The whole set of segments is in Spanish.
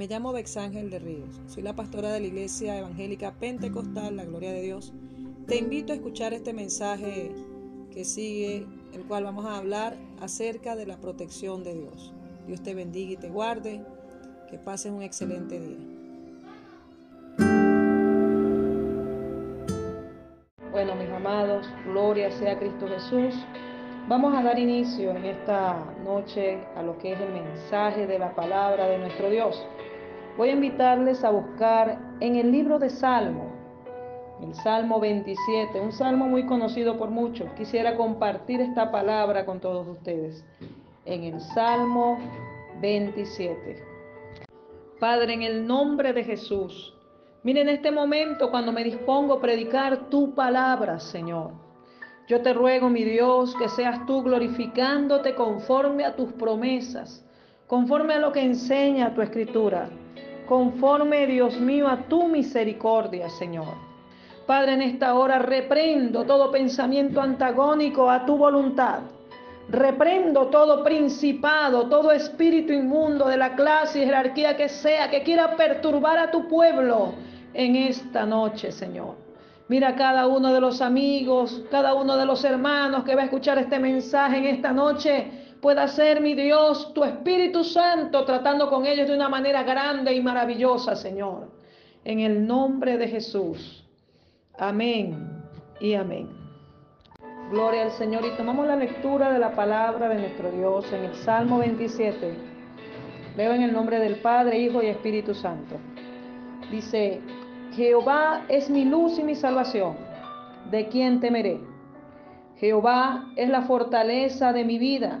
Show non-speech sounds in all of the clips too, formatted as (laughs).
Me llamo Bexángel de Ríos. Soy la pastora de la Iglesia Evangélica Pentecostal, la Gloria de Dios. Te invito a escuchar este mensaje que sigue, el cual vamos a hablar acerca de la protección de Dios. Dios te bendiga y te guarde. Que pases un excelente día. Bueno, mis amados, gloria sea Cristo Jesús. Vamos a dar inicio en esta noche a lo que es el mensaje de la palabra de nuestro Dios. Voy a invitarles a buscar en el libro de Salmo, el Salmo 27, un salmo muy conocido por muchos. Quisiera compartir esta palabra con todos ustedes. En el Salmo 27. Padre, en el nombre de Jesús, miren este momento cuando me dispongo a predicar tu palabra, Señor. Yo te ruego, mi Dios, que seas tú glorificándote conforme a tus promesas, conforme a lo que enseña tu escritura, conforme, Dios mío, a tu misericordia, Señor. Padre, en esta hora reprendo todo pensamiento antagónico a tu voluntad. Reprendo todo principado, todo espíritu inmundo de la clase y jerarquía que sea que quiera perturbar a tu pueblo en esta noche, Señor. Mira cada uno de los amigos, cada uno de los hermanos que va a escuchar este mensaje en esta noche. Pueda ser mi Dios, tu Espíritu Santo, tratando con ellos de una manera grande y maravillosa, Señor. En el nombre de Jesús. Amén y amén. Gloria al Señor. Y tomamos la lectura de la palabra de nuestro Dios en el Salmo 27. Leo en el nombre del Padre, Hijo y Espíritu Santo. Dice, Jehová es mi luz y mi salvación. ¿De quién temeré? Jehová es la fortaleza de mi vida.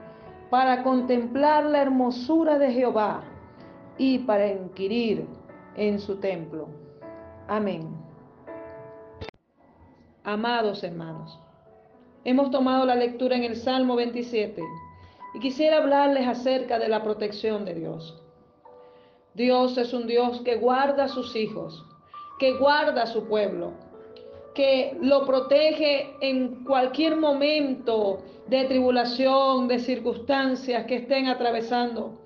para contemplar la hermosura de Jehová y para inquirir en su templo. Amén. Amados hermanos, hemos tomado la lectura en el Salmo 27 y quisiera hablarles acerca de la protección de Dios. Dios es un Dios que guarda a sus hijos, que guarda a su pueblo, que lo protege en cualquier momento de tribulación, de circunstancias que estén atravesando.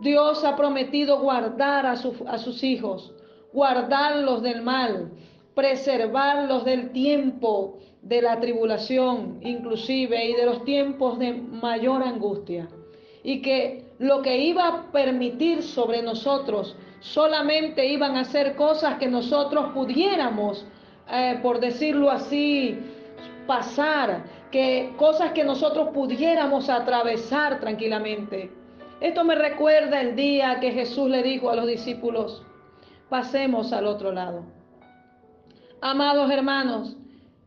Dios ha prometido guardar a, sus hijos, guardarlos del mal, preservarlos del tiempo de la tribulación inclusive y de los tiempos de mayor angustia. Y que lo que iba a permitir sobre nosotros solamente iban a ser cosas que nosotros pudiéramos, eh, por decirlo así, pasar, que cosas que nosotros pudiéramos atravesar tranquilamente. Esto me recuerda el día que Jesús le dijo a los discípulos, pasemos al otro lado. Amados hermanos,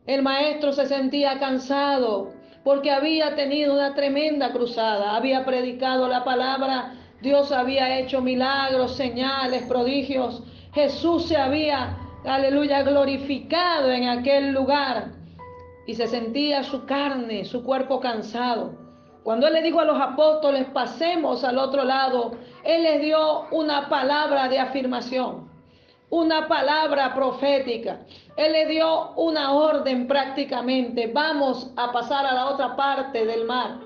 el maestro se sentía cansado, porque había tenido una tremenda cruzada, había predicado la palabra, Dios había hecho milagros, señales, prodigios, Jesús se había, aleluya, glorificado en aquel lugar y se sentía su carne, su cuerpo cansado. Cuando Él le dijo a los apóstoles, pasemos al otro lado, Él les dio una palabra de afirmación una palabra profética. Él le dio una orden prácticamente. Vamos a pasar a la otra parte del mar.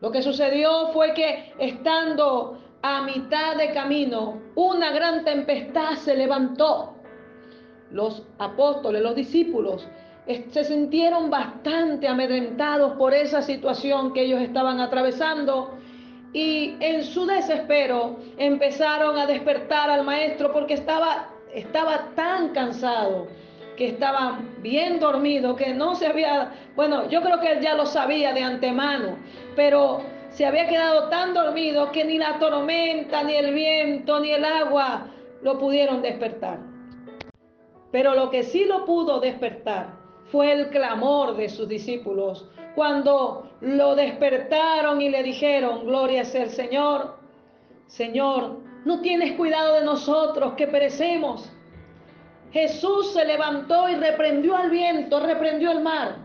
Lo que sucedió fue que estando a mitad de camino, una gran tempestad se levantó. Los apóstoles, los discípulos, se sintieron bastante amedrentados por esa situación que ellos estaban atravesando y en su desespero empezaron a despertar al maestro porque estaba, estaba tan cansado, que estaba bien dormido, que no se había, bueno, yo creo que él ya lo sabía de antemano, pero se había quedado tan dormido que ni la tormenta, ni el viento, ni el agua lo pudieron despertar. Pero lo que sí lo pudo despertar fue el clamor de sus discípulos cuando lo despertaron y le dijeron, gloria sea el Señor, Señor, No tienes cuidado de nosotros que perecemos. Jesús se levantó y reprendió al viento, reprendió el mar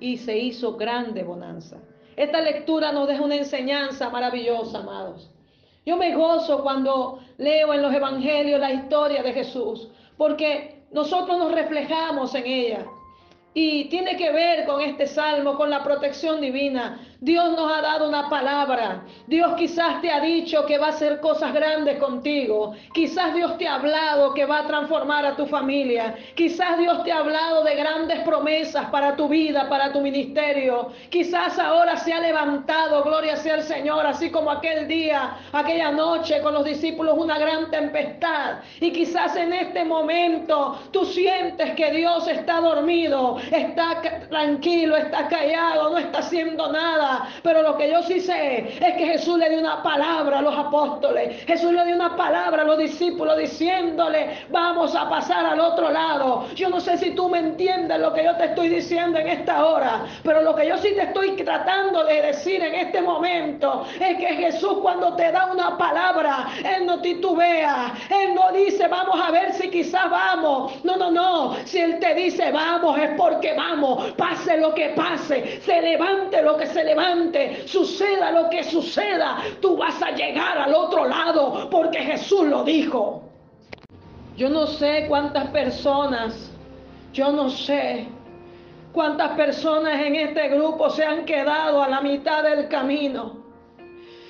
y se hizo grande bonanza. Esta lectura nos deja una enseñanza maravillosa, amados. Yo me gozo cuando leo en los evangelios la historia de Jesús, porque nosotros nos reflejamos en ella. Y tiene que ver con este salmo, con la protección divina. Dios nos ha dado una palabra. Dios quizás te ha dicho que va a hacer cosas grandes contigo. Quizás Dios te ha hablado que va a transformar a tu familia. Quizás Dios te ha hablado de grandes promesas para tu vida, para tu ministerio. Quizás ahora se ha levantado, gloria sea el Señor, así como aquel día, aquella noche con los discípulos, una gran tempestad. Y quizás en este momento tú sientes que Dios está dormido, está tranquilo, está callado, no está haciendo nada pero lo que yo sí sé es que Jesús le dio una palabra a los apóstoles. Jesús le dio una palabra a los discípulos diciéndole, vamos a pasar al otro lado. Yo no sé si tú me entiendes lo que yo te estoy diciendo en esta hora, pero lo que yo sí te estoy tratando de decir en este momento es que Jesús cuando te da una palabra, Él no titubea, Él no dice, vamos a ver si quizás vamos. No, no, no. Si Él te dice, vamos, es porque vamos. Pase lo que pase, se levante lo que se levante suceda lo que suceda, tú vas a llegar al otro lado porque Jesús lo dijo. Yo no sé cuántas personas, yo no sé cuántas personas en este grupo se han quedado a la mitad del camino.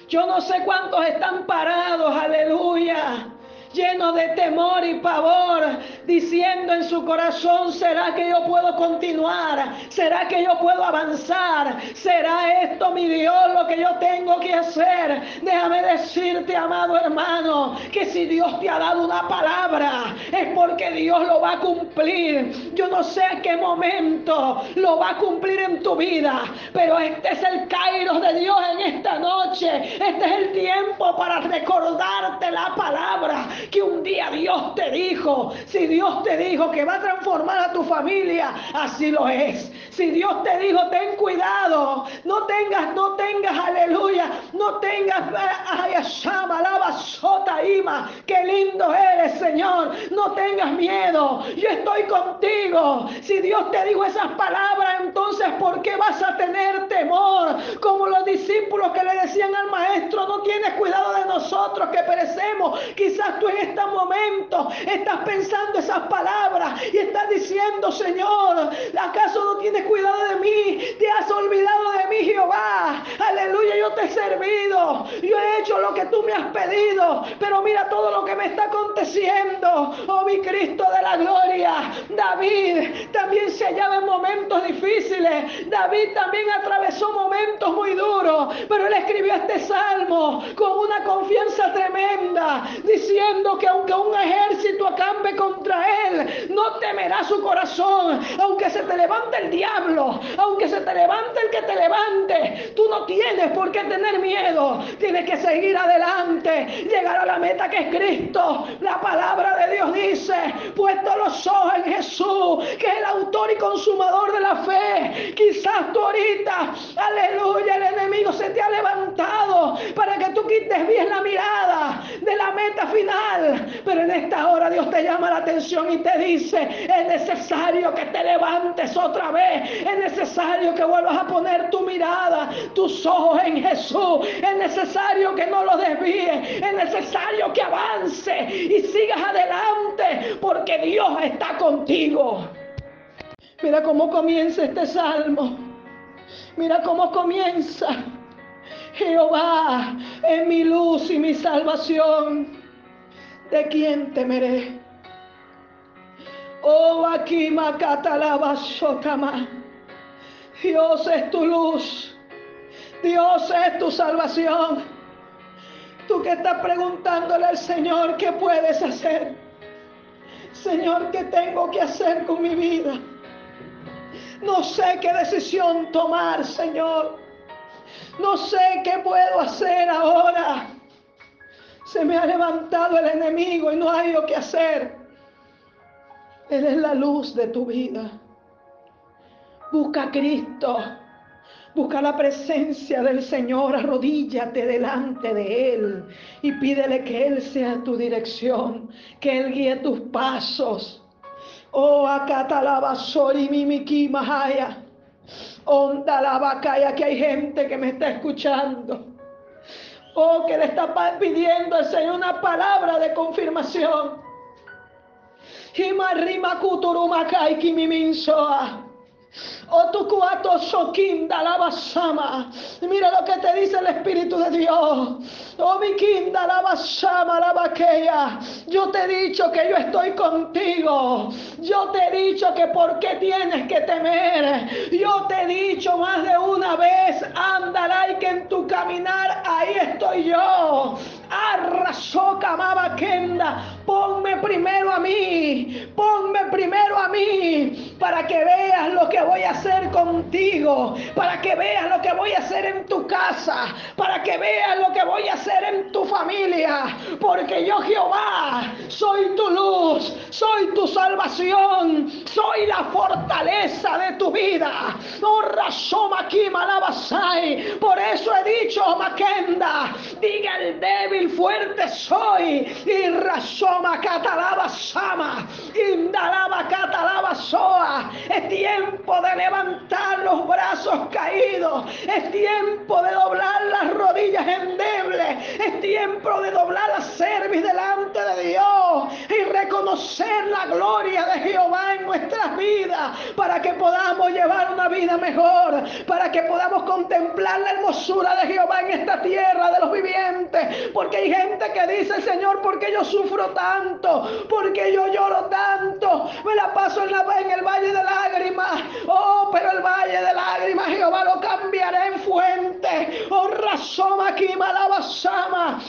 Yo no sé cuántos están parados, aleluya lleno de temor y pavor, diciendo en su corazón, ¿será que yo puedo continuar? ¿Será que yo puedo avanzar? ¿Será esto mi Dios lo que yo tengo que hacer? Déjame decirte, amado hermano, que si Dios te ha dado una palabra, es porque Dios lo va a cumplir. Yo no sé en qué momento lo va a cumplir en tu vida, pero este es el Kairos de Dios en esta noche. Este es el tiempo para recordarte la palabra que un día Dios te dijo, si Dios te dijo que va a transformar a tu familia, así lo es. Si Dios te dijo, ten cuidado, no tengas, no tengas, aleluya, no tengas, ay, sota, ima, qué lindo eres, Señor, no tengas miedo, yo estoy contigo. Si Dios te dijo esas palabras, entonces, ¿por qué vas a tener temor? Como los discípulos que le decían al maestro, no tienes cuidado de nosotros que perecemos. Quizás tú en este momento estás pensando esas palabras y estás diciendo, Señor, ¿acaso no tienes cuidado de mí? ¿Te has olvidado de mí, Jehová? Aleluya, yo te he servido. Yo he hecho lo que tú me has pedido. Pero mira todo lo que me está aconteciendo. Oh, mi Cristo de la gloria. David también se hallaba en momentos difíciles. David también atravesó momentos Pero él escribió este salmo con una confianza tremenda, diciendo que aunque un ejército acampe contra él, no temerá su corazón. Aunque se te levante el diablo, aunque se te levante el que te levante, tú no tienes por qué tener miedo. Tienes que seguir adelante, llegar a la meta que es Cristo. La palabra de Dios dice, puesto los ojos en Jesús, que es el autor y consumador de la fe. Quizás tú ahorita, aleluya, el enemigo se te ha levantado para que tú quites bien la mirada de la meta final pero en esta hora Dios te llama la atención y te dice, es necesario que te levantes otra vez, es necesario que vuelvas a poner tu mirada, tus ojos en Jesús, es necesario que no lo desvíes, es necesario que avance y sigas adelante, porque Dios está contigo. Mira cómo comienza este salmo. Mira cómo comienza. Jehová es mi luz y mi salvación. ¿de quién temeré? Oh, aquí Sotama. Dios es tu luz. Dios es tu salvación. Tú que estás preguntándole al Señor qué puedes hacer. Señor, ¿qué tengo que hacer con mi vida? No sé qué decisión tomar, Señor. No sé qué puedo hacer ahora. Se me ha levantado el enemigo y no hay lo que hacer. Él es la luz de tu vida. Busca a Cristo. Busca la presencia del Señor, arrodíllate delante de Él y pídele que Él sea tu dirección, que Él guíe tus pasos. Oh, acatalabasori mimiki mahaya. Onda la vacaya que hay gente que me está escuchando. Oh, que le está pidiendo al Señor una palabra de confirmación. Himarima kimiminsoa. Otukuato Sokinda la basama. Mira lo que te dice el Espíritu de Dios. Oh mi kinda la basama la vaquea. Yo te he dicho que yo estoy contigo. Yo te he dicho que por qué tienes que temer. Yo te he dicho más de una vez, andará y que en tu caminar ahí estoy yo. Arrasoka kenda. Ponme primero a mí. Ponme primero a mí para que veas lo que voy a hacer contigo, para que veas lo que voy a hacer en tu casa, para que veas lo que voy a hacer en tu familia, porque yo Jehová soy tu luz, soy tu salvación, soy la fortaleza de tu vida. No razoma aquí malabasai. Por eso he dicho, Maquenda, diga el débil, fuerte soy. Y razoma catalaba sama, indalaba catalaba soa. Es tiempo de levantar los brazos caídos. Es tiempo de doblar las rodillas endebles. Es tiempo de doblar la cerviz delante de Dios y reconocer la gloria de Jehová en nuestras vidas para que podamos llevar una vida mejor, para que podamos contemplar la hermosura de Jehová en esta tierra de los vivientes. Porque hay gente que dice, Señor, ¿por qué yo sufro tanto? ¿Por qué yo lloro tanto? Me la paso en, la, en el valle de lágrimas. Oh, pero el valle de lágrimas Jehová lo cambiará en fuente. Oh, razoma aquí, malabasama.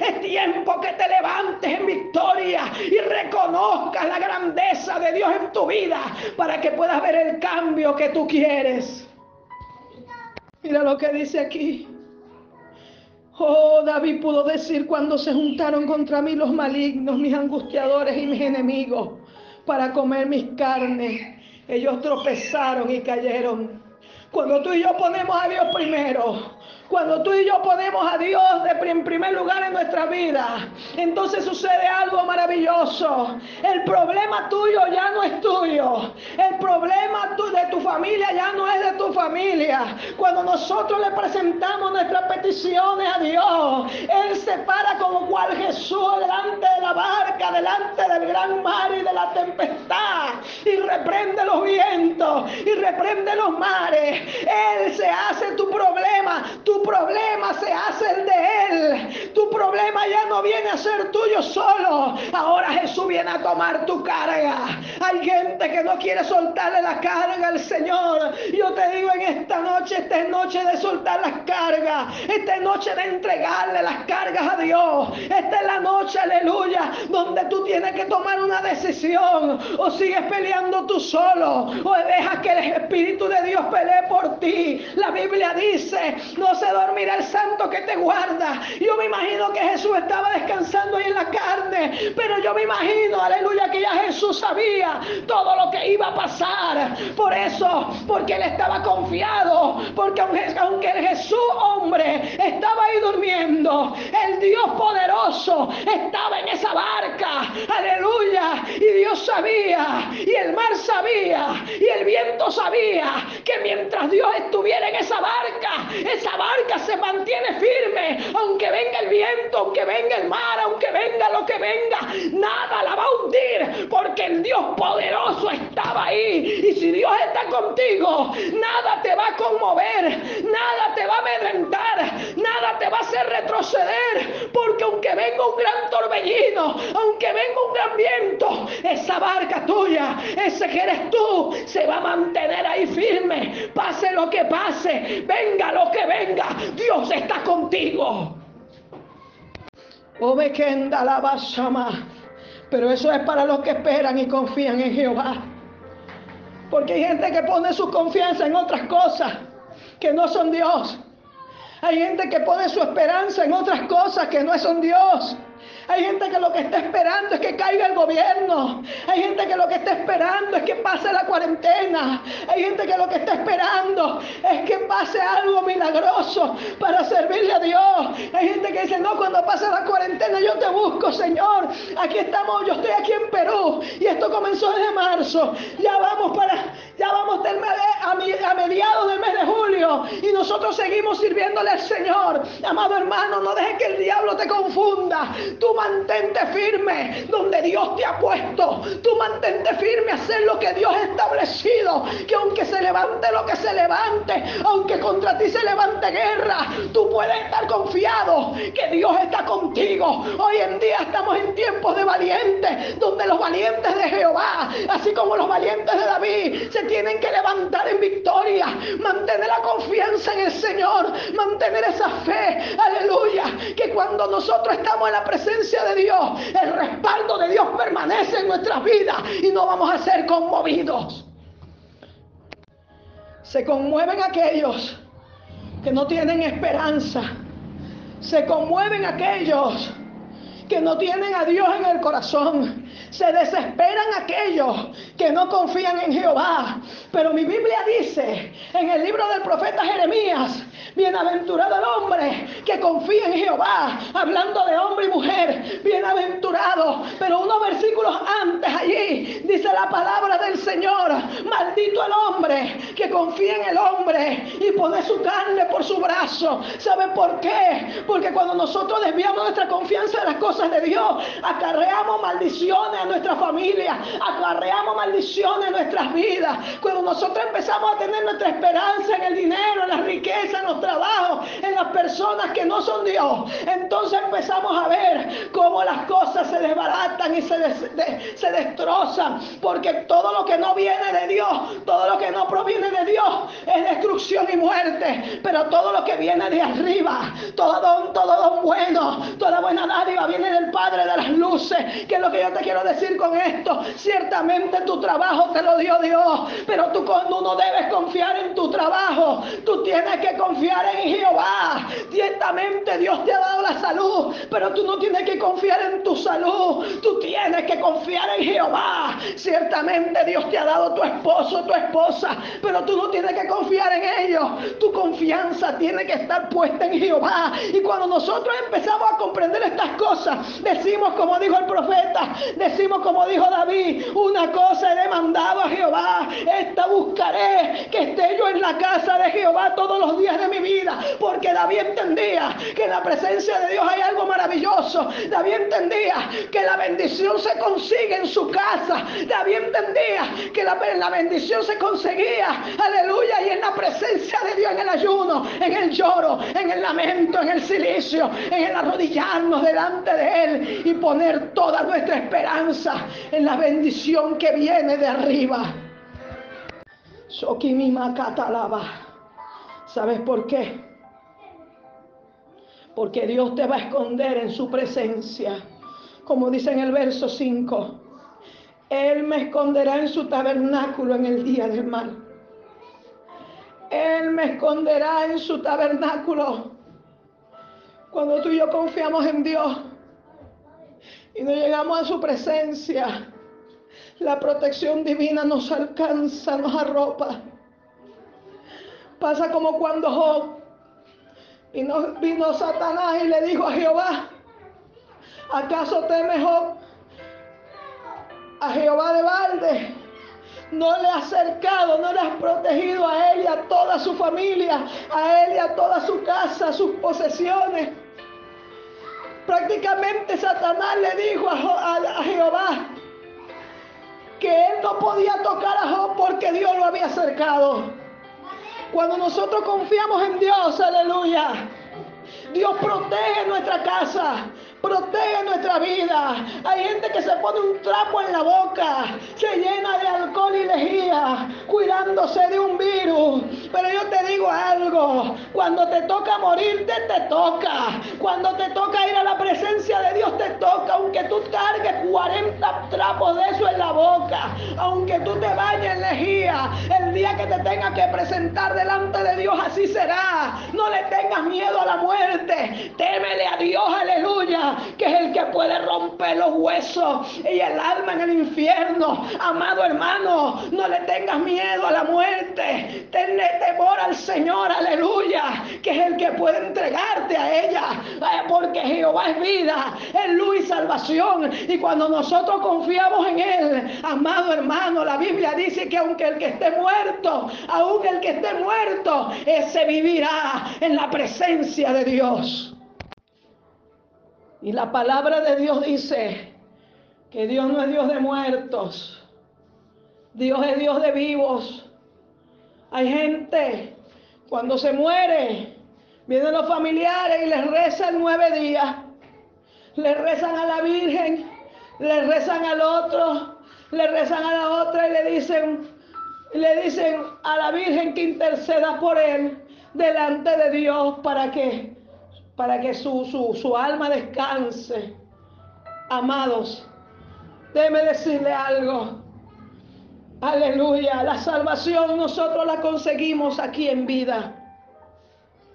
Es tiempo que te levantes en victoria y reconozcas la grandeza de Dios en tu vida para que puedas ver el cambio que tú quieres. Mira lo que dice aquí. Oh, David pudo decir cuando se juntaron contra mí los malignos, mis angustiadores y mis enemigos para comer mis carnes. Ellos tropezaron y cayeron. Cuando tú y yo ponemos a Dios primero, cuando tú y yo ponemos a Dios en primer lugar en nuestra vida, entonces sucede algo maravilloso. El problema tuyo ya no es tuyo. El problema de tu familia ya no es de tu familia. Cuando nosotros le presentamos nuestras peticiones a Dios, Él se para como cual Jesús delante de la barca, delante del gran mar y de la tempestad, y reprende los vientos y reprende los mares. Él se hace tu problema, tu problema se hace el de Él. Tu problema ya no viene a ser tuyo solo. Ahora Jesús viene a tomar tu carga. Hay gente que no quiere soltarle la carga al Señor. Yo te digo en esta noche, esta es noche de soltar las cargas. Esta es noche de entregarle las cargas a Dios. Esta es la noche, aleluya, donde tú tienes que tomar una decisión. O sigues peleando tú solo. O dejas que el Espíritu de Dios pelee por ti. La Biblia dice, no se dormirá el santo que te guarda. Yo me imagino que Jesús estaba descansando ahí en la carne, pero yo me imagino, aleluya, que ya Jesús sabía todo lo que iba a pasar. Por eso, porque él estaba confiado, porque aunque el Jesús hombre estaba ahí durmiendo, el Dios poderoso estaba en esa barca, aleluya, y Dios sabía, y el mar sabía, y el viento sabía que mientras Dios estuviera en esa barca, esa barca se mantiene firme, aunque venga el viento, aunque venga el mar, aunque venga lo que venga, nada la va a hundir, porque el Dios poderoso ahí. Y si Dios está contigo, nada te va a conmover, nada te va a amedrentar, nada te va a hacer retroceder, porque aunque venga un gran torbellino, aunque venga un gran viento, esa barca tuya, ese que eres tú, se va a mantener ahí firme, pase lo que pase, venga lo que venga, Dios está contigo. Pero eso es para los que esperan y confían en Jehová. Porque hay gente que pone su confianza en otras cosas que no son Dios. Hay gente que pone su esperanza en otras cosas que no son Dios. Hay gente que lo que está esperando es que caiga el gobierno. Hay gente que lo que está esperando es que pase la cuarentena. Hay gente que lo que está esperando es que pase algo milagroso para servirle a Dios. Hay gente que dice, no, cuando pase la cuarentena yo te busco, Señor. Aquí estamos, yo estoy aquí en Perú y esto comenzó desde marzo. Ya vamos para, ya vamos a, a mediados del mes de julio y nosotros seguimos sirviéndole al Señor. Amado hermano, no dejes que el diablo te confunda. Tú mantente firme donde Dios te ha puesto. Tú mantente firme a hacer lo que Dios ha establecido. Que aunque se levante lo que se levante, aunque contra ti se levante guerra, tú puedes estar confiado que Dios está contigo. Hoy en día estamos en tiempos de valientes, donde los valientes de Jehová, así como los valientes de David, se tienen que levantar en victoria. Mantener la confianza en el Señor, mantener esa fe, aleluya, que cuando nosotros estamos en la presencia de Dios, el respaldo de Dios permanece en nuestras vidas y no vamos a ser conmovidos. Se conmueven aquellos que no tienen esperanza. Se conmueven aquellos que no tienen a Dios en el corazón. Se desesperan aquellos que no confían en Jehová. Pero mi Biblia dice en el libro del profeta Jeremías, bienaventurado el hombre que confía en Jehová, hablando de hombre y mujer, bienaventurado. Pero unos versículos antes allí dice la palabra del Señor, maldito el hombre que confía en el hombre y pone su carne por su brazo. ¿Sabe por qué? Porque cuando nosotros desviamos nuestra confianza de las cosas de Dios, acarreamos maldiciones a nuestra familia, acarreamos maldiciones en nuestras vidas. Cuando nosotros empezamos a tener nuestra esperanza en el dinero, en la riqueza, en los trabajos, en las personas que no son Dios, entonces empezamos a ver cómo las cosas se desbaratan y se, se destrozan. Porque todo lo que no viene de Dios, todo lo que no proviene de Dios es destrucción y muerte. Pero todo lo que viene de arriba, todo don, todo don bueno, toda buena dádiva viene del Padre de las luces. Que es lo que yo te quiero decir con esto. Ciertamente tu trabajo te lo dio Dios, pero tú cuando no debes confiar en tu trabajo, tú tienes que confiar en Jehová. Ciertamente Dios te ha dado la salud, pero tú no tienes que confiar en tu salud, tú tienes que confiar en Jehová. Ciertamente Dios te ha dado tu esposo, tu esposa, pero tú no tienes que confiar en ellos. Tu confianza tiene que estar puesta en Jehová. Y cuando nosotros empezamos a comprender estas cosas, decimos como dijo el profeta, decimos como dijo David, una cosa he demandado a Jehová, esta buscaré, que esté yo en la casa de Jehová todos los días de mi vida, porque David entendía que en la presencia de Dios hay algo maravilloso. David entendía que la bendición se consigue en su casa. David entendía que la, la bendición se conseguía, aleluya, y en la presencia de Dios, en el ayuno, en el en el lamento, en el silicio, en el arrodillarnos delante de Él y poner toda nuestra esperanza en la bendición que viene de arriba. Sokimima Catalaba. ¿Sabes por qué? Porque Dios te va a esconder en su presencia. Como dice en el verso 5. Él me esconderá en su tabernáculo en el día del mal. Él me esconderá en su tabernáculo. Cuando tú y yo confiamos en Dios y no llegamos a su presencia, la protección divina nos alcanza, nos arropa. Pasa como cuando Job vino, vino Satanás y le dijo a Jehová, ¿acaso teme Job a Jehová de balde? No le has acercado, no le has protegido a él y a toda su familia, a él y a toda su casa, sus posesiones. Prácticamente Satanás le dijo a, a Jehová, que él no podía tocar a Job porque Dios lo había acercado. Cuando nosotros confiamos en Dios, aleluya, Dios protege nuestra casa, protege nuestra vida. Hay gente que se pone un trapo en la boca, se llena de alcohol y lejía, cuidándose de un virus. Pero yo te digo algo, cuando te toca morirte, te toca. Cuando te toca ir a la presencia de Dios, te toca. Aunque tú cargues 40 trapos de eso en la boca, aunque tú te bañes en lejía, el día que te tengas que presentar delante de Dios, así será. No le tengas miedo a la muerte. Témele a Dios, aleluya, que es el que puede romper los huesos y el alma en el infierno. Amado hermano, no le tengas miedo a la muerte. Tenle temor al Señor, aleluya, que es el que puede entregarte a ella. Eh, porque Jehová es vida, es luz y salvación. Y cuando nosotros confiamos en Él, amado hermano, la Biblia dice que aunque el que esté muerto, aún el que esté muerto, ese vivirá en la presencia de Dios. Y la palabra de Dios dice que Dios no es Dios de muertos, Dios es Dios de vivos. Hay gente, cuando se muere, vienen los familiares y les rezan nueve días. Le rezan a la Virgen, le rezan al otro, le rezan a la otra y le dicen, le dicen a la Virgen que interceda por él delante de Dios para que, para que su, su, su alma descanse. Amados, déjeme decirle algo. Aleluya, la salvación nosotros la conseguimos aquí en vida,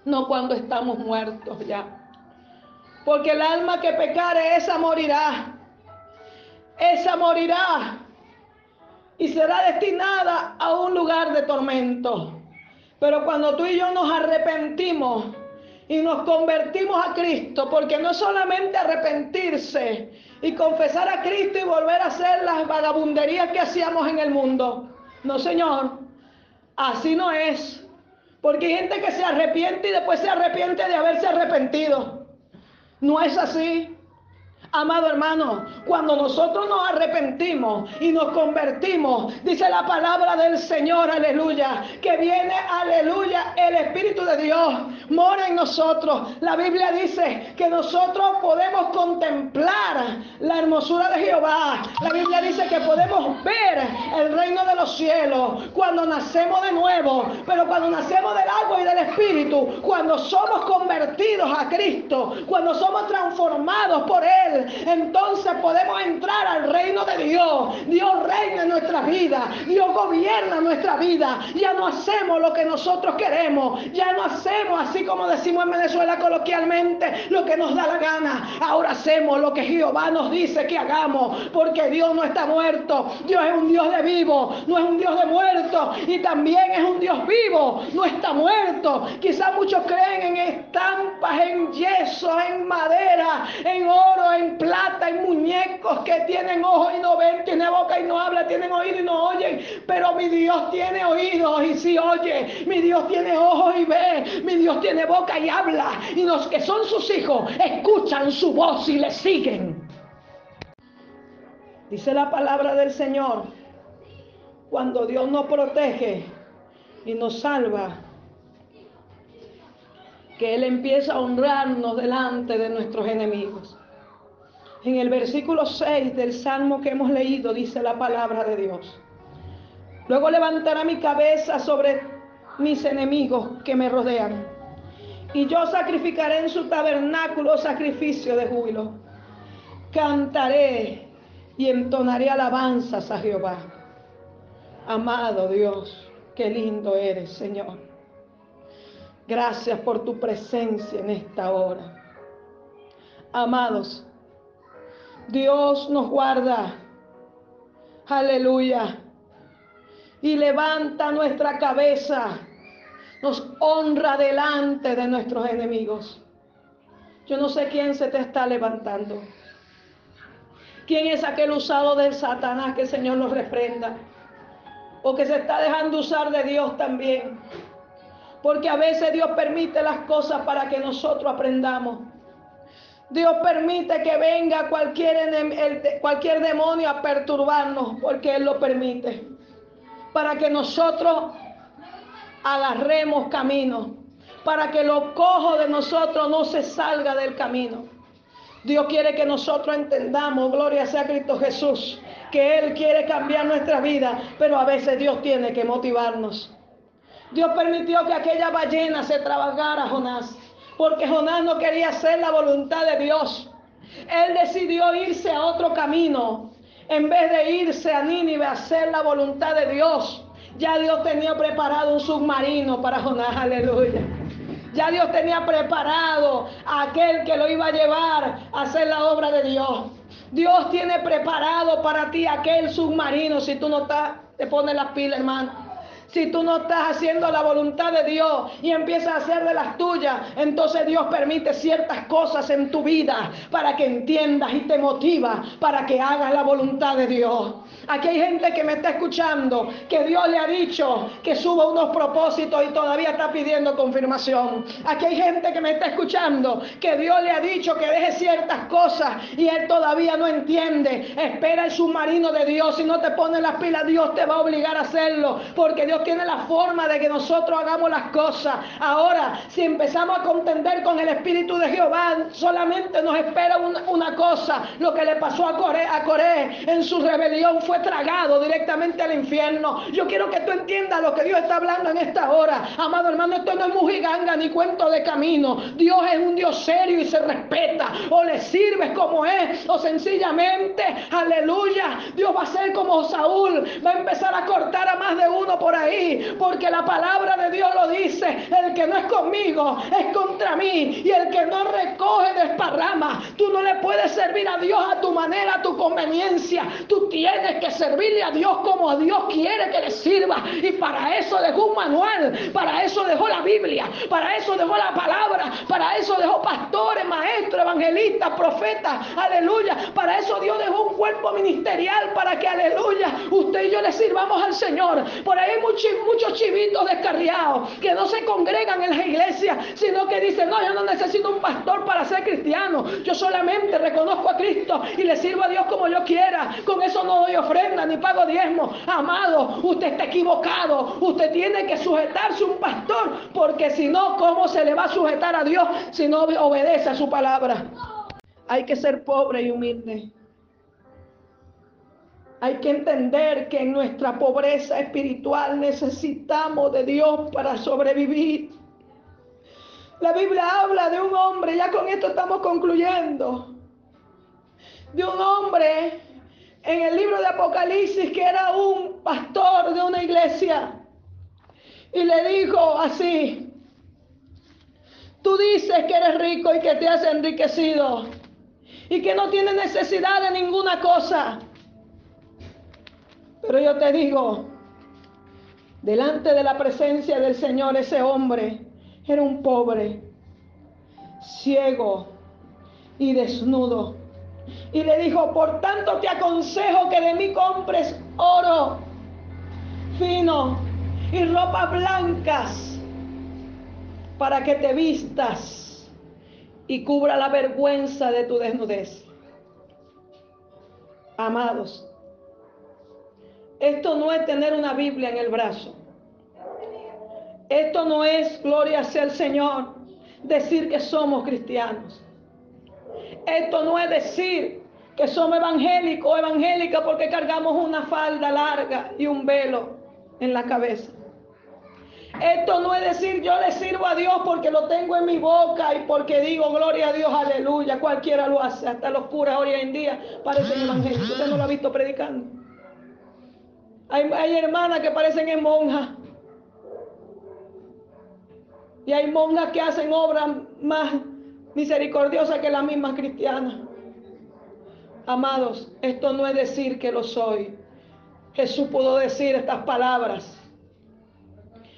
no cuando estamos muertos ya. Porque el alma que pecare, esa morirá. Esa morirá y será destinada a un lugar de tormento. Pero cuando tú y yo nos arrepentimos y nos convertimos a Cristo, porque no es solamente arrepentirse y confesar a Cristo y volver a hacer las vagabunderías que hacíamos en el mundo. No, Señor, así no es. Porque hay gente que se arrepiente y después se arrepiente de haberse arrepentido. No es así. Amado hermano, cuando nosotros nos arrepentimos y nos convertimos, dice la palabra del Señor, aleluya, que viene, aleluya, el Espíritu de Dios mora en nosotros. La Biblia dice que nosotros podemos contemplar la hermosura de Jehová. La Biblia dice que podemos ver el reino de los cielos cuando nacemos de nuevo, pero cuando nacemos del agua y del Espíritu, cuando somos convertidos a Cristo, cuando somos transformados por Él, entonces podemos entrar al reino de Dios. Dios reina en nuestra vida, Dios gobierna nuestra vida. Ya no hacemos lo que nosotros queremos, ya no hacemos así como decimos en Venezuela coloquialmente lo que nos da la gana. Ahora hacemos lo que Jehová nos dice que hagamos, porque Dios no está muerto, Dios es un Dios de vivo, no es un Dios de muerto y también es un Dios vivo, no está muerto. Quizás muchos creen en estampas, en yeso, en madera, en oro, en plata, hay muñecos que tienen ojos y no ven, tiene boca y no habla, tienen oído y no oyen, pero mi Dios tiene oídos y si oye, mi Dios tiene ojos y ve, mi Dios tiene boca y habla, y los que son sus hijos escuchan su voz y le siguen. Dice la palabra del Señor, cuando Dios nos protege y nos salva, que Él empieza a honrarnos delante de nuestros enemigos. En el versículo 6 del Salmo que hemos leído dice la palabra de Dios. Luego levantará mi cabeza sobre mis enemigos que me rodean. Y yo sacrificaré en su tabernáculo sacrificio de júbilo. Cantaré y entonaré alabanzas a Jehová. Amado Dios, qué lindo eres, Señor. Gracias por tu presencia en esta hora. Amados, Dios nos guarda. Aleluya. Y levanta nuestra cabeza. Nos honra delante de nuestros enemigos. Yo no sé quién se te está levantando. ¿Quién es aquel usado del Satanás que el Señor nos reprenda? O que se está dejando usar de Dios también. Porque a veces Dios permite las cosas para que nosotros aprendamos. Dios permite que venga cualquier, cualquier demonio a perturbarnos porque Él lo permite. Para que nosotros agarremos camino. Para que lo cojo de nosotros no se salga del camino. Dios quiere que nosotros entendamos, gloria sea Cristo Jesús, que Él quiere cambiar nuestra vida, pero a veces Dios tiene que motivarnos. Dios permitió que aquella ballena se trabajara a Jonás, porque Jonás no quería hacer la voluntad de Dios. Él decidió irse a otro camino, en vez de irse a Nínive a hacer la voluntad de Dios. Ya Dios tenía preparado un submarino para Jonás, aleluya. Ya Dios tenía preparado a aquel que lo iba a llevar a hacer la obra de Dios. Dios tiene preparado para ti aquel submarino si tú no estás, te pones las pilas, hermano. Si tú no estás haciendo la voluntad de Dios y empiezas a hacer de las tuyas, entonces Dios permite ciertas cosas en tu vida para que entiendas y te motiva para que hagas la voluntad de Dios. Aquí hay gente que me está escuchando, que Dios le ha dicho que suba unos propósitos y todavía está pidiendo confirmación. Aquí hay gente que me está escuchando, que Dios le ha dicho que deje ciertas cosas y él todavía no entiende. Espera el submarino de Dios. Si no te pone las pilas, Dios te va a obligar a hacerlo, porque Dios tiene la forma de que nosotros hagamos las cosas. Ahora, si empezamos a contender con el Espíritu de Jehová, solamente nos espera una, cosa. Lo que le pasó a Coré, a Coré en su rebelión fue tragado directamente al infierno. Yo quiero que tú entiendas lo que Dios está hablando en esta hora. Amado hermano, esto no es mujiganga ni cuento de camino. Dios es un Dios serio y se respeta. O le sirves como es, o sencillamente, aleluya, Dios va a ser como Saúl. Va a empezar a cortar a más de uno por ahí. Porque la palabra de Dios dice. El que no es conmigo es contra mí. Y el que no recoge desparrama. Tú no le puedes servir a Dios a tu manera, a tu conveniencia. Tú tienes que servirle a Dios como Dios quiere que le sirva. Y para eso dejó un manual, para eso dejó la Biblia, para eso dejó la palabra, para eso dejó pastores, maestros, evangelistas, profetas, aleluya. Para eso Dios dejó un cuerpo ministerial para que, aleluya, usted y yo le sirvamos al Señor. Por ahí hay muchos, muchos chivitos descarriados que no se congregan en la iglesia, sino que dicen, no, yo no necesito un pastor para ser cristiano. Yo solamente reconozco a Cristo y le sirvo a Dios como yo quiera. Con eso no doy ofrenda ni pago diezmo. Amado, usted está equivocado. Usted tiene que sujetarse a un pastor, porque si no, ¿cómo se le va a sujetar a Dios si no obedece a su palabra? Hay que ser pobre y humilde. Hay que entender que en nuestra pobreza espiritual necesitamos de Dios para sobrevivir. La Biblia habla de un hombre, ya con esto estamos concluyendo, de un hombre en el libro de Apocalipsis que era un pastor de una iglesia. Y le dijo así, tú dices que eres rico y que te has enriquecido y que no tienes necesidad de ninguna cosa. Pero yo te digo, delante de la presencia del Señor ese hombre era un pobre, ciego y desnudo y le dijo, por tanto te aconsejo que de mí compres oro fino y ropas blancas para que te vistas y cubra la vergüenza de tu desnudez. Amados, esto no es tener una Biblia en el brazo. Esto no es, gloria sea el Señor, decir que somos cristianos. Esto no es decir que somos evangélicos o evangélicas porque cargamos una falda larga y un velo en la cabeza. Esto no es decir yo le sirvo a Dios porque lo tengo en mi boca y porque digo gloria a Dios, aleluya. Cualquiera lo hace, hasta los curas hoy en día parecen evangélicos. Usted no lo ha visto predicando. Hay, hermanas que parecen en monjas. Y hay monjas que hacen obras más misericordiosas que las mismas cristianas. Amados, esto no es decir que lo soy. Jesús pudo decir estas palabras.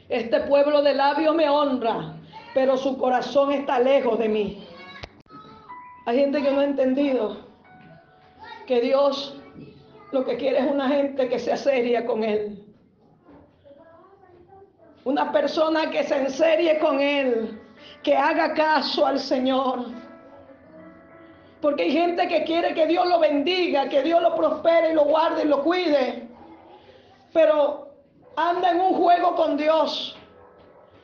Este pueblo de labios me honra, pero su corazón está lejos de mí. Hay gente que no ha entendido que Dios lo que quiere es una gente que sea seria con Él. Una persona que se enserie con Él, que haga caso al Señor porque hay gente que quiere que Dios lo bendiga, que Dios lo prospere lo guarde y lo cuide. Pero anda en un juego con Dios.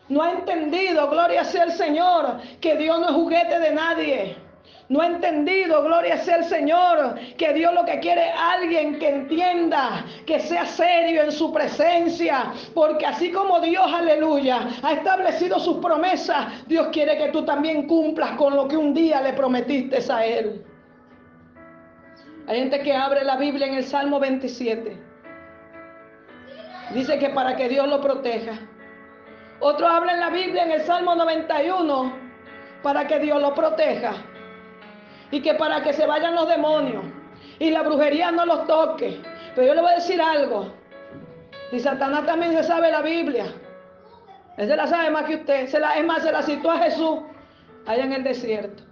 No ha entendido, gloria sea el Señor, que Dios no es juguete de nadie. No ha entendido, gloria sea el Señor, que Dios lo que quiere es alguien que entienda, que sea serio en su presencia, porque así como Dios, aleluya, ha establecido sus promesas, Dios quiere que tú también cumplas con lo que un día le prometiste a Él. Hay gente que abre la Biblia en el Salmo 27. Dice que para que Dios lo proteja. Otro habla en la Biblia en el Salmo 91 para que Dios lo proteja y que para que se vayan los demonios y la brujería no los toque. Pero yo le voy a decir algo. Y Satanás también se sabe la Biblia. Él se la sabe más que usted. Se la, es más, se la citó a Jesús allá en el desierto.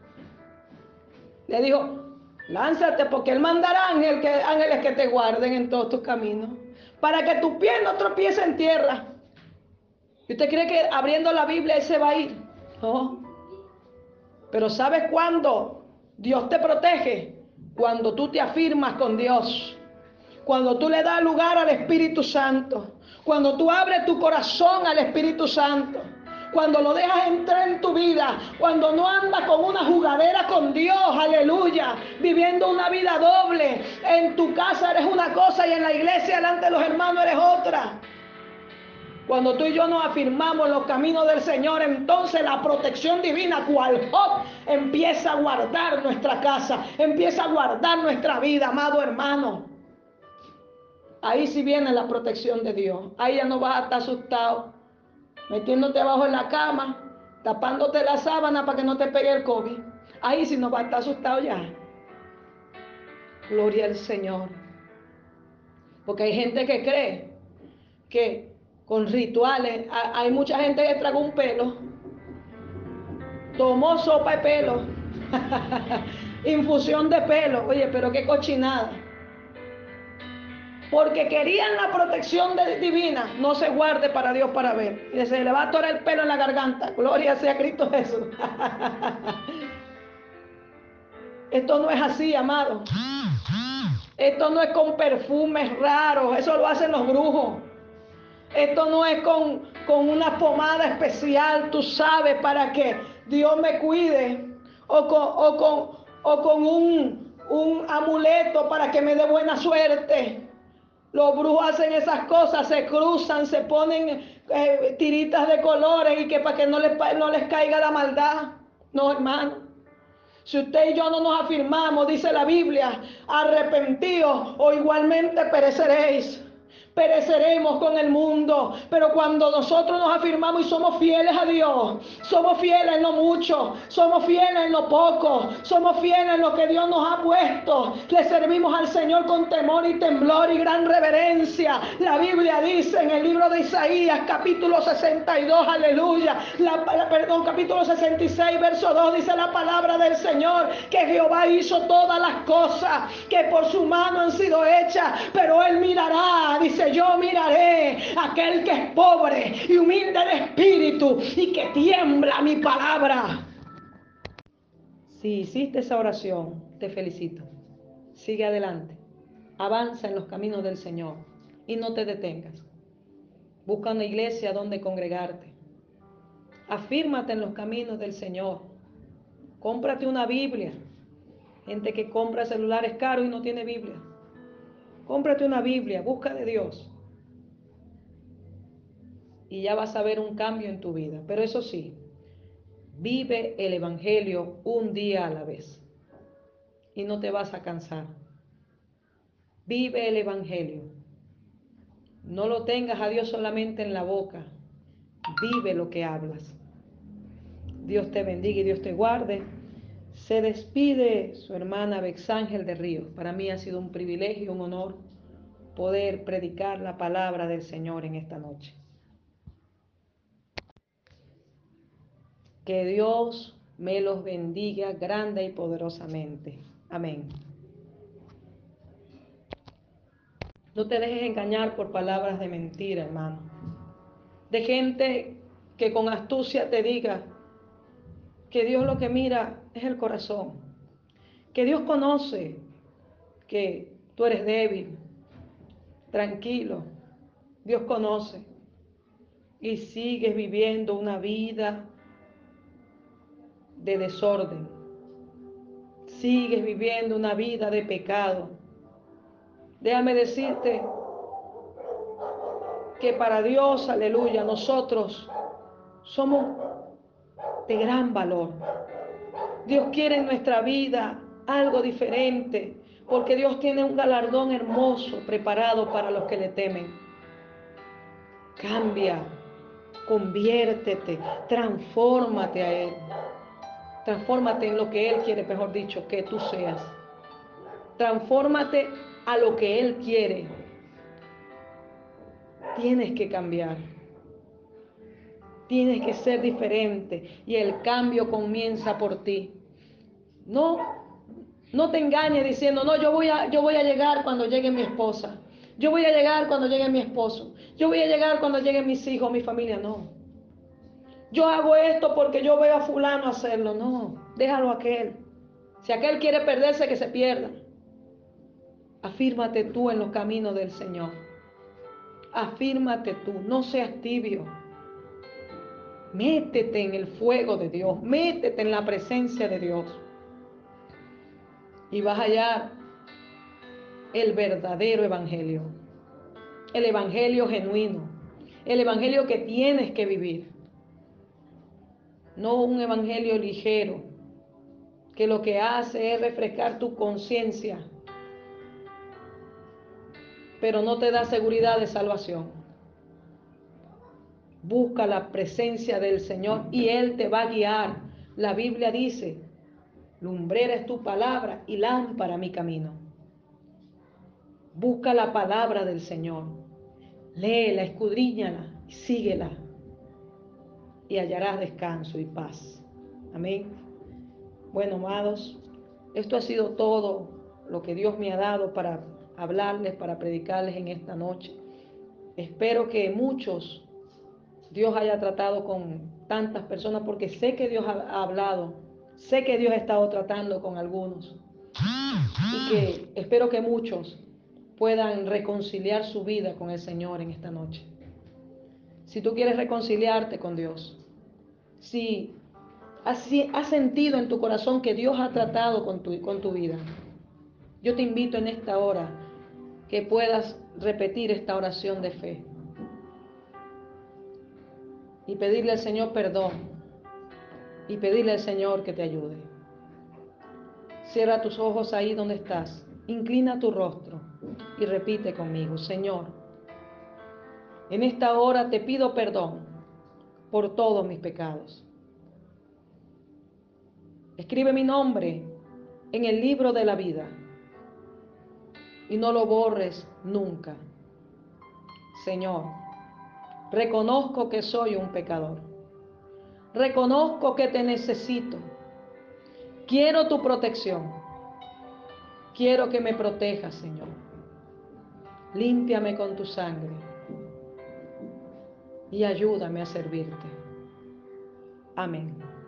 Le dijo, lánzate porque Él mandará ángel ángeles que te guarden en todos tus caminos. Para que tu pie no tropiece en tierra. ¿Y usted cree que abriendo la Biblia Él se va a ir? No. Pero ¿sabes cuándo Dios te protege? Cuando tú te afirmas con Dios. Cuando tú le das lugar al Espíritu Santo. Cuando tú abres tu corazón al Espíritu Santo. Cuando lo dejas entrar en tu vida. Cuando no andas con una jugadera con Dios. Aleluya. Viviendo una vida doble. En tu casa eres una cosa y en la iglesia delante de los hermanos eres otra. Cuando tú y yo nos afirmamos en los caminos del Señor, entonces la protección divina, cual Job, empieza a guardar nuestra casa, empieza a guardar nuestra vida, amado hermano. Ahí sí viene la protección de Dios. Ahí ya no vas a estar asustado, metiéndote abajo en la cama, tapándote la sábana para que no te pegue el COVID. Ahí sí no vas a estar asustado ya. Gloria al Señor. Porque hay gente que cree que con rituales. Hay mucha gente que tragó un pelo, tomó sopa de pelo, (laughs) infusión de pelo. Oye, pero qué cochinada. Porque querían la protección divina, no se guarde para Dios para ver. Y se le va a atorar el pelo en la garganta. Gloria sea Cristo Jesús. (laughs) Esto no es así, amado. Esto no es con perfumes raros, eso lo hacen los brujos. Esto no es con, una pomada especial, tú sabes, para que Dios me cuide. O con, o con, o con un, un amuleto para que me dé buena suerte. Los brujos hacen esas cosas, se cruzan, se ponen eh, tiritas de colores y que para que no les, no les caiga la maldad. No, hermano. Si usted y yo no nos afirmamos, dice la Biblia, arrepentidos o igualmente pereceréis pereceremos con el mundo. Pero cuando nosotros nos afirmamos y somos fieles a Dios, somos fieles en lo mucho, somos fieles en lo poco, somos fieles en lo que Dios nos ha puesto, le servimos al Señor con temor y temblor y gran reverencia. La Biblia dice en el libro de Isaías, capítulo 62, aleluya, perdón, capítulo 66, verso 2, dice la palabra del Señor, que Jehová hizo todas las cosas que por su mano han sido hechas, pero Él mirará, dice yo miraré aquel que es pobre y humilde de espíritu y que tiembla mi palabra. Si hiciste esa oración, te felicito. Sigue adelante. Avanza en los caminos del Señor y no te detengas. Busca una iglesia donde congregarte. Afírmate en los caminos del Señor. Cómprate una Biblia. Gente que compra celulares caros y no tiene Biblia. Cómprate una Biblia, busca de Dios. Y ya vas a ver un cambio en tu vida. Pero eso sí, vive el Evangelio un día a la vez. Y no te vas a cansar. Vive el Evangelio. No lo tengas a Dios solamente en la boca. Vive lo que hablas. Dios te bendiga y Dios te guarde. Se despide su hermana Bexángel de Ríos. Para mí ha sido un privilegio, un honor poder predicar la palabra del Señor en esta noche. Que Dios me los bendiga grande y poderosamente. Amén. No te dejes engañar por palabras de mentira, hermano. De gente que con astucia te diga, que Dios lo que mira es el corazón, que Dios conoce que tú eres débil, tranquilo, Dios conoce y sigues viviendo una vida de desorden, sigues viviendo una vida de pecado. Déjame decirte que para Dios, aleluya, nosotros somos de gran valor. Dios quiere en nuestra vida algo diferente, porque Dios tiene un galardón hermoso preparado para los que le temen. Cambia, conviértete, transfórmate a Él. Transfórmate en lo que Él quiere, mejor dicho, que tú seas. Transfórmate a lo que Él quiere. Tienes que cambiar. Tienes que ser diferente y el cambio comienza por ti. No, no te engañes diciendo, no, yo voy a, yo voy a llegar cuando llegue mi esposa. Yo voy a llegar cuando llegue mi esposo. Yo voy a llegar cuando lleguen mis hijos, mi familia. No. Yo hago esto porque yo veo a fulano hacerlo. No, déjalo a aquel. Si aquel quiere perderse, que se pierda. Afírmate tú en los caminos del Señor. Afírmate tú, no seas tibio. Métete en el fuego de Dios, métete en la presencia de Dios. Y vas a hallar el verdadero evangelio, el evangelio genuino, el evangelio que tienes que vivir. No un evangelio ligero, que lo que hace es refrescar tu conciencia, pero no te da seguridad de salvación. Busca la presencia del Señor y Él te va a guiar. La Biblia dice, lumbrera es tu palabra y lámpara mi camino. Busca la palabra del Señor. Léela, escudriñala y síguela. Y hallarás descanso y paz. Amén. Bueno, amados, esto ha sido todo lo que Dios me ha dado para hablarles, para predicarles en esta noche. Espero que muchos Dios haya tratado con tantas personas, porque sé que Dios ha hablado, sé que Dios ha estado tratando con algunos. Y que espero que muchos puedan reconciliar su vida con el Señor en esta noche. Si tú quieres reconciliarte con Dios, si has, has sentido en tu corazón que Dios ha tratado con tu, con tu vida, yo te invito en esta hora que puedas repetir esta oración de fe y pedirle al Señor perdón y pedirle al Señor que te ayude. Cierra tus ojos ahí donde estás, inclina tu rostro y repite conmigo, Señor, en esta hora te pido perdón por todos mis pecados. Escribe mi nombre en el libro de la vida y no lo borres nunca. Señor, reconozco que soy un pecador. Reconozco que te necesito. Quiero tu protección. Quiero que me protejas, Señor. Límpiame con tu sangre y ayúdame a servirte. Amén.